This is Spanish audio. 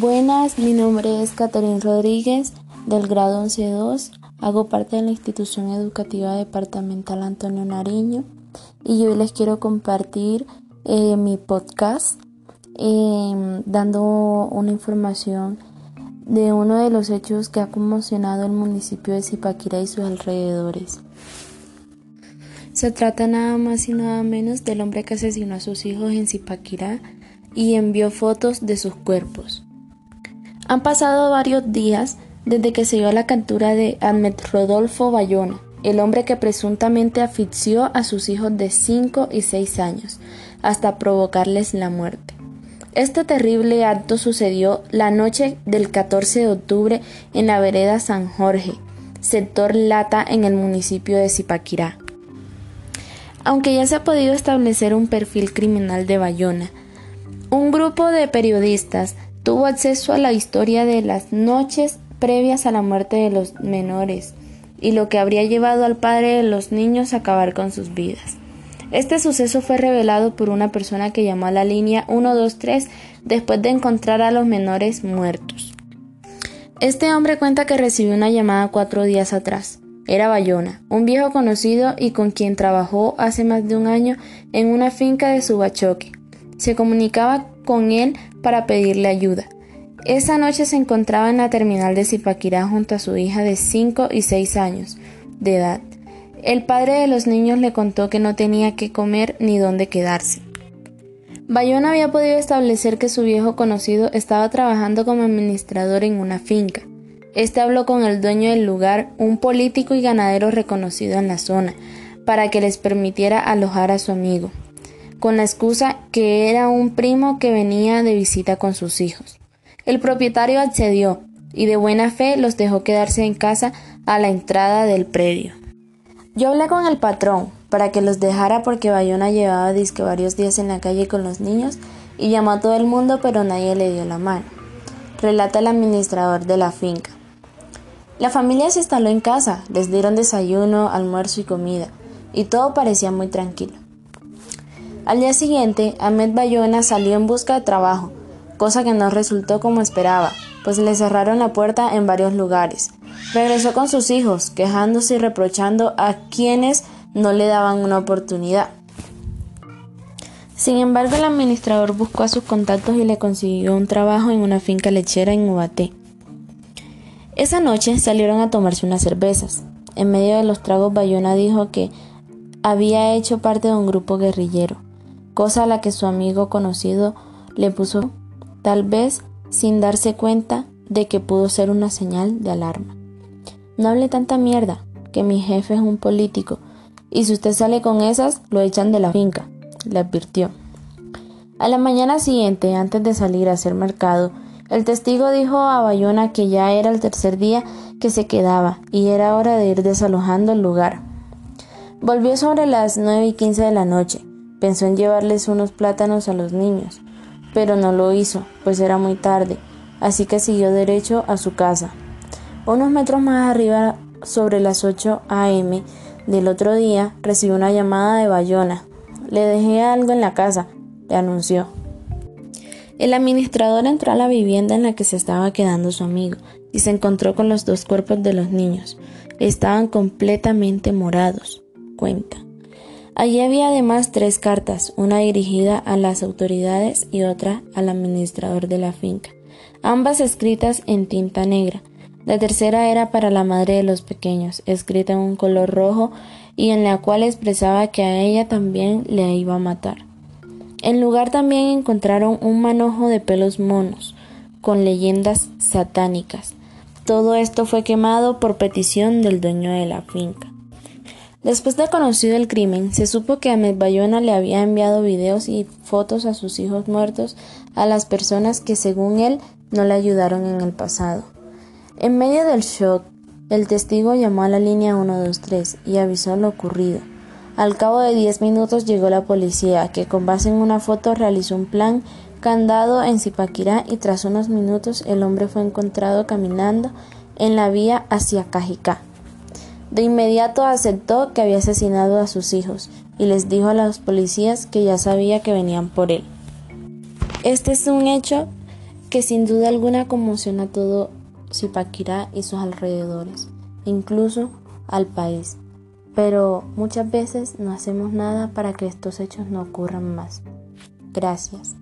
Buenas, mi nombre es Catherine Rodríguez del grado 11-2. Hago parte de la institución educativa departamental Antonio Nariño y hoy les quiero compartir eh, mi podcast em, dando una información de uno de los hechos que ha conmocionado el municipio de Zipaquirá y sus alrededores. Se trata nada más y nada menos del hombre que asesinó a sus hijos en Zipaquirá y envió fotos de sus cuerpos. Han pasado varios días desde que se dio la captura de Ahmed Rodolfo Bayona, el hombre que presuntamente asfixió a sus hijos de 5 y 6 años, hasta provocarles la muerte. Este terrible acto sucedió la noche del 14 de octubre en la vereda San Jorge, sector Lata en el municipio de Zipaquirá. Aunque ya se ha podido establecer un perfil criminal de Bayona, un grupo de periodistas tuvo acceso a la historia de las noches previas a la muerte de los menores y lo que habría llevado al padre de los niños a acabar con sus vidas. Este suceso fue revelado por una persona que llamó a la línea 123 después de encontrar a los menores muertos. Este hombre cuenta que recibió una llamada cuatro días atrás. Era Bayona, un viejo conocido y con quien trabajó hace más de un año en una finca de Subachoque. Se comunicaba con él para pedirle ayuda. Esa noche se encontraba en la terminal de Zipaquirá junto a su hija de 5 y 6 años de edad. El padre de los niños le contó que no tenía que comer ni dónde quedarse. Bayona había podido establecer que su viejo conocido estaba trabajando como administrador en una finca. Este habló con el dueño del lugar, un político y ganadero reconocido en la zona, para que les permitiera alojar a su amigo con la excusa que era un primo que venía de visita con sus hijos. El propietario accedió y de buena fe los dejó quedarse en casa a la entrada del predio. Yo hablé con el patrón para que los dejara porque Bayona llevaba disque varios días en la calle con los niños y llamó a todo el mundo pero nadie le dio la mano. Relata el administrador de la finca. La familia se instaló en casa, les dieron desayuno, almuerzo y comida, y todo parecía muy tranquilo. Al día siguiente, Ahmed Bayona salió en busca de trabajo, cosa que no resultó como esperaba, pues le cerraron la puerta en varios lugares. Regresó con sus hijos, quejándose y reprochando a quienes no le daban una oportunidad. Sin embargo, el administrador buscó a sus contactos y le consiguió un trabajo en una finca lechera en Ubaté. Esa noche salieron a tomarse unas cervezas. En medio de los tragos, Bayona dijo que había hecho parte de un grupo guerrillero cosa a la que su amigo conocido le puso tal vez sin darse cuenta de que pudo ser una señal de alarma. No hable tanta mierda, que mi jefe es un político, y si usted sale con esas, lo echan de la finca, le advirtió. A la mañana siguiente, antes de salir a hacer mercado, el testigo dijo a Bayona que ya era el tercer día que se quedaba y era hora de ir desalojando el lugar. Volvió sobre las nueve y quince de la noche. Pensó en llevarles unos plátanos a los niños, pero no lo hizo, pues era muy tarde, así que siguió derecho a su casa. Unos metros más arriba, sobre las 8 a.m. del otro día, recibió una llamada de Bayona. Le dejé algo en la casa, le anunció. El administrador entró a la vivienda en la que se estaba quedando su amigo y se encontró con los dos cuerpos de los niños. Estaban completamente morados, cuenta. Allí había además tres cartas, una dirigida a las autoridades y otra al administrador de la finca, ambas escritas en tinta negra. La tercera era para la madre de los pequeños, escrita en un color rojo y en la cual expresaba que a ella también le iba a matar. En lugar también encontraron un manojo de pelos monos, con leyendas satánicas. Todo esto fue quemado por petición del dueño de la finca. Después de conocido el crimen, se supo que Ahmed Bayona le había enviado videos y fotos a sus hijos muertos a las personas que según él no le ayudaron en el pasado. En medio del shock, el testigo llamó a la línea 123 y avisó lo ocurrido. Al cabo de diez minutos llegó la policía, que con base en una foto realizó un plan candado en Zipaquirá y tras unos minutos el hombre fue encontrado caminando en la vía hacia Cajicá. De inmediato aceptó que había asesinado a sus hijos y les dijo a los policías que ya sabía que venían por él. Este es un hecho que sin duda alguna conmociona a todo Zipaquirá y sus alrededores, incluso al país. Pero muchas veces no hacemos nada para que estos hechos no ocurran más. Gracias.